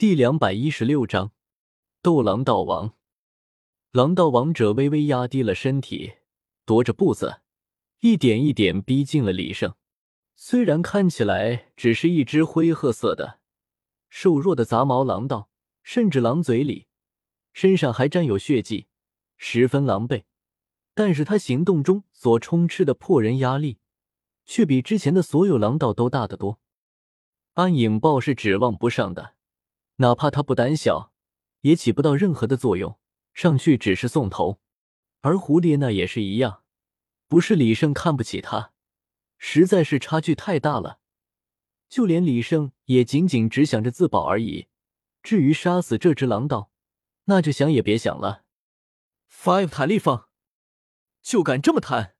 第两百一十六章斗狼道王。狼道王者微微压低了身体，踱着步子，一点一点逼近了李胜。虽然看起来只是一只灰褐色的、瘦弱的杂毛狼道，甚至狼嘴里、身上还沾有血迹，十分狼狈，但是他行动中所充斥的破人压力，却比之前的所有狼道都大得多。暗影豹是指望不上的，哪怕他不胆小，也起不到任何的作用。上去只是送头，而胡列娜也是一样，不是李胜看不起他，实在是差距太大了。就连李胜也仅仅只想着自保而已，至于杀死这只狼道，那就想也别想了。Five 塔立方，就敢这么贪？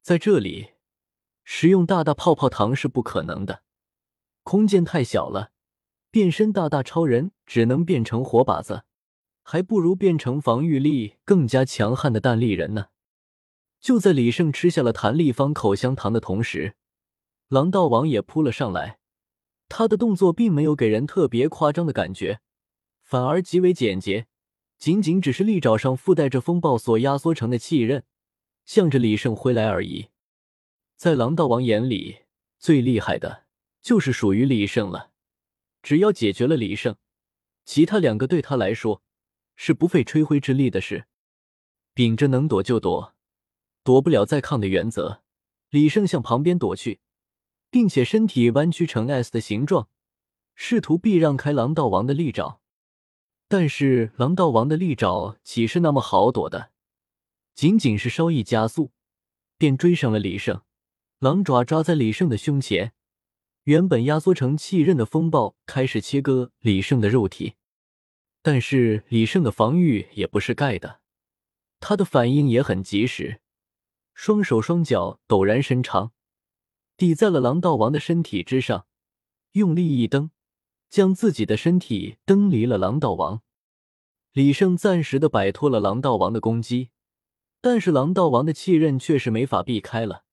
在这里，使用大大泡泡糖是不可能的，空间太小了，变身大大超人只能变成活靶子。还不如变成防御力更加强悍的弹力人呢。就在李胜吃下了弹力方口香糖的同时，狼道王也扑了上来。他的动作并没有给人特别夸张的感觉，反而极为简洁，仅仅只是利爪上附带着风暴所压缩成的气刃，向着李胜挥来而已。在狼道王眼里，最厉害的就是属于李胜了。只要解决了李胜，其他两个对他来说。是不费吹灰之力的事，秉着能躲就躲，躲不了再抗的原则，李胜向旁边躲去，并且身体弯曲成 S 的形状，试图避让开狼道王的利爪。但是狼道王的利爪岂是那么好躲的？仅仅是稍一加速，便追上了李胜。狼爪抓在李胜的胸前，原本压缩成气刃的风暴开始切割李胜的肉体。但是李胜的防御也不是盖的，他的反应也很及时，双手双脚陡然伸长，抵在了狼道王的身体之上，用力一蹬，将自己的身体蹬离了狼道王。李胜暂时的摆脱了狼道王的攻击，但是狼道王的气刃却是没法避开了。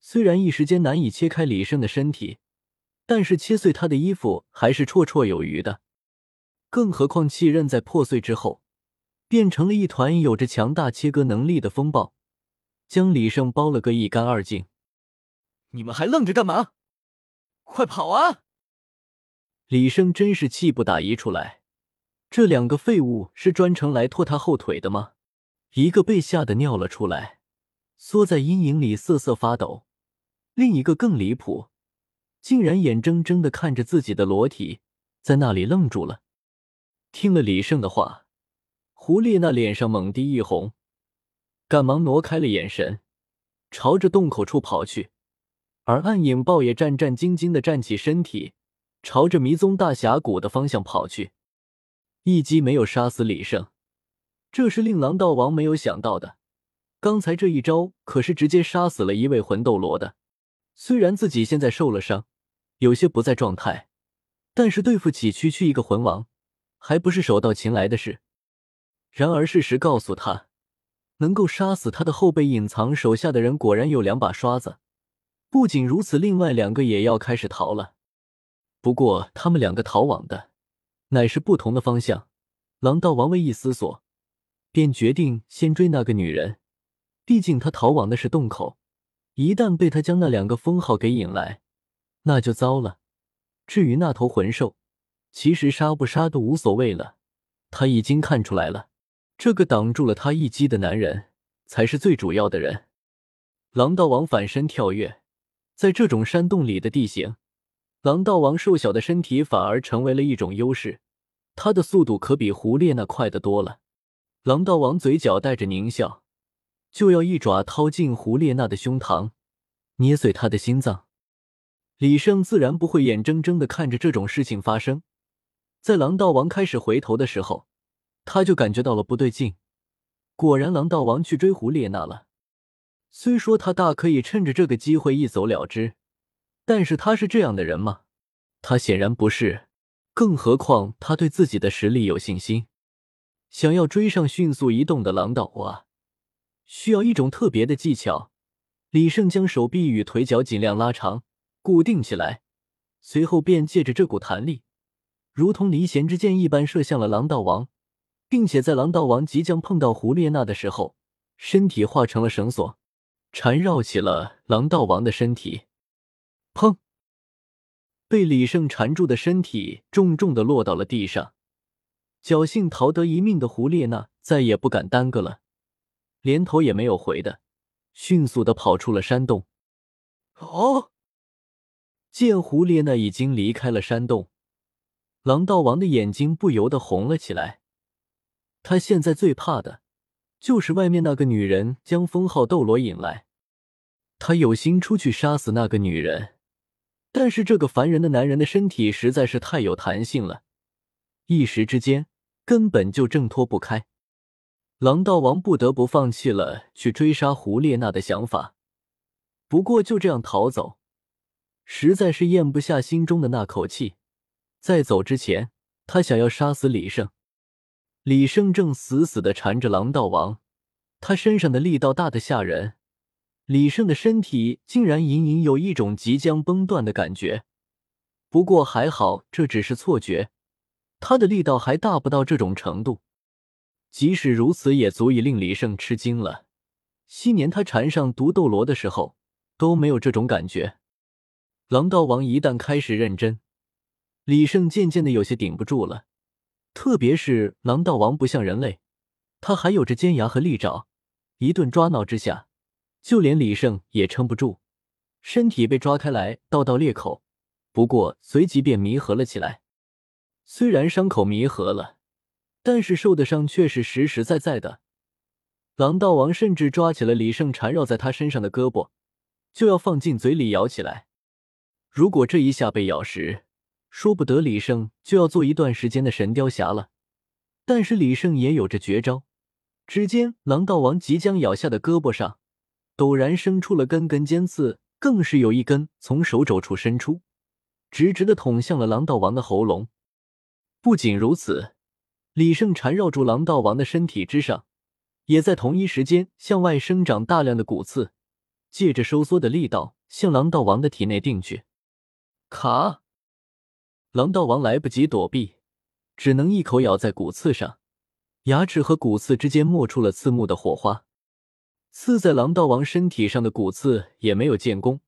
虽然一时间难以切开李胜的身体，但是切碎他的衣服还是绰绰有余的。更何况，气刃在破碎之后，变成了一团有着强大切割能力的风暴，将李胜包了个一干二净。你们还愣着干嘛？快跑啊！李胜真是气不打一处来，这两个废物是专程来拖他后腿的吗？一个被吓得尿了出来，缩在阴影里瑟瑟发抖；另一个更离谱，竟然眼睁睁的看着自己的裸体在那里愣住了。听了李胜的话，胡列娜脸上猛地一红，赶忙挪开了眼神，朝着洞口处跑去。而暗影豹也战战兢兢的站起身体，朝着迷踪大峡谷的方向跑去。一击没有杀死李胜，这是令狼道王没有想到的。刚才这一招可是直接杀死了一位魂斗罗的。虽然自己现在受了伤，有些不在状态，但是对付起区区一个魂王。还不是手到擒来的事。然而事实告诉他，能够杀死他的后背隐藏手下的人果然有两把刷子。不仅如此，另外两个也要开始逃了。不过他们两个逃往的乃是不同的方向。狼道王微一思索，便决定先追那个女人。毕竟他逃往的是洞口，一旦被他将那两个封号给引来，那就糟了。至于那头魂兽，其实杀不杀都无所谓了，他已经看出来了，这个挡住了他一击的男人才是最主要的人。狼道王反身跳跃，在这种山洞里的地形，狼道王瘦小的身体反而成为了一种优势，他的速度可比胡列娜快得多了。狼道王嘴角带着狞笑，就要一爪掏进胡列娜的胸膛，捏碎她的心脏。李胜自然不会眼睁睁的看着这种事情发生。在狼道王开始回头的时候，他就感觉到了不对劲。果然，狼道王去追胡列娜了。虽说他大可以趁着这个机会一走了之，但是他是这样的人吗？他显然不是。更何况他对自己的实力有信心。想要追上迅速移动的狼道啊，需要一种特别的技巧。李胜将手臂与腿脚尽量拉长，固定起来，随后便借着这股弹力。如同离弦之箭一般射向了狼道王，并且在狼道王即将碰到胡列娜的时候，身体化成了绳索，缠绕起了狼道王的身体。砰！被李胜缠住的身体重重的落到了地上。侥幸逃得一命的胡列娜再也不敢耽搁了，连头也没有回的，迅速的跑出了山洞。哦！见胡列娜已经离开了山洞，狼道王的眼睛不由得红了起来。他现在最怕的，就是外面那个女人将封号斗罗引来。他有心出去杀死那个女人，但是这个凡人的男人的身体实在是太有弹性了，一时之间根本就挣脱不开。狼道王不得不放弃了去追杀胡列娜的想法。不过就这样逃走。实在是咽不下心中的那口气，在走之前，他想要杀死李胜。李胜正死死的缠着狼道王，他身上的力道大的吓人。李胜的身体竟然隐隐有一种即将崩断的感觉。不过还好，这只是错觉，他的力道还大不到这种程度。即使如此，也足以令李胜吃惊了。昔年他缠上毒斗罗的时候，都没有这种感觉。狼道王一旦开始认真，李胜渐渐的有些顶不住了。特别是狼道王不像人类，他还有着尖牙和利爪，一顿抓挠之下，就连李胜也撑不住，身体被抓开来，道道裂口。不过随即便弥合了起来。虽然伤口弥合了，但是受的伤却是实实在在的。狼道王甚至抓起了李胜缠绕在他身上的胳膊，就要放进嘴里咬起来。如果这一下被咬时，说不得李胜就要做一段时间的神雕侠了。但是李胜也有着绝招。只见狼道王即将咬下的胳膊上，陡然生出了根根尖刺，更是有一根从手肘处伸出，直直的捅向了狼道王的喉咙。不仅如此，李胜缠绕住狼道王的身体之上，也在同一时间向外生长大量的骨刺，借着收缩的力道向狼道王的体内定去。卡！狼道王来不及躲避，只能一口咬在骨刺上，牙齿和骨刺之间磨出了刺目的火花。刺在狼道王身体上的骨刺也没有建功，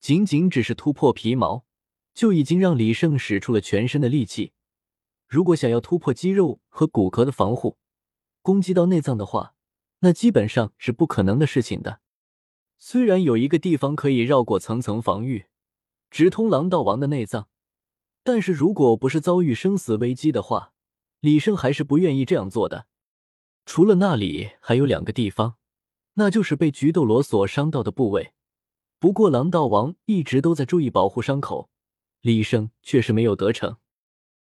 仅仅只是突破皮毛，就已经让李胜使出了全身的力气。如果想要突破肌肉和骨骼的防护，攻击到内脏的话，那基本上是不可能的事情的。虽然有一个地方可以绕过层层防御。直通狼道王的内脏，但是如果不是遭遇生死危机的话，李胜还是不愿意这样做的。除了那里，还有两个地方，那就是被菊斗罗所伤到的部位。不过狼道王一直都在注意保护伤口，李生却是没有得逞。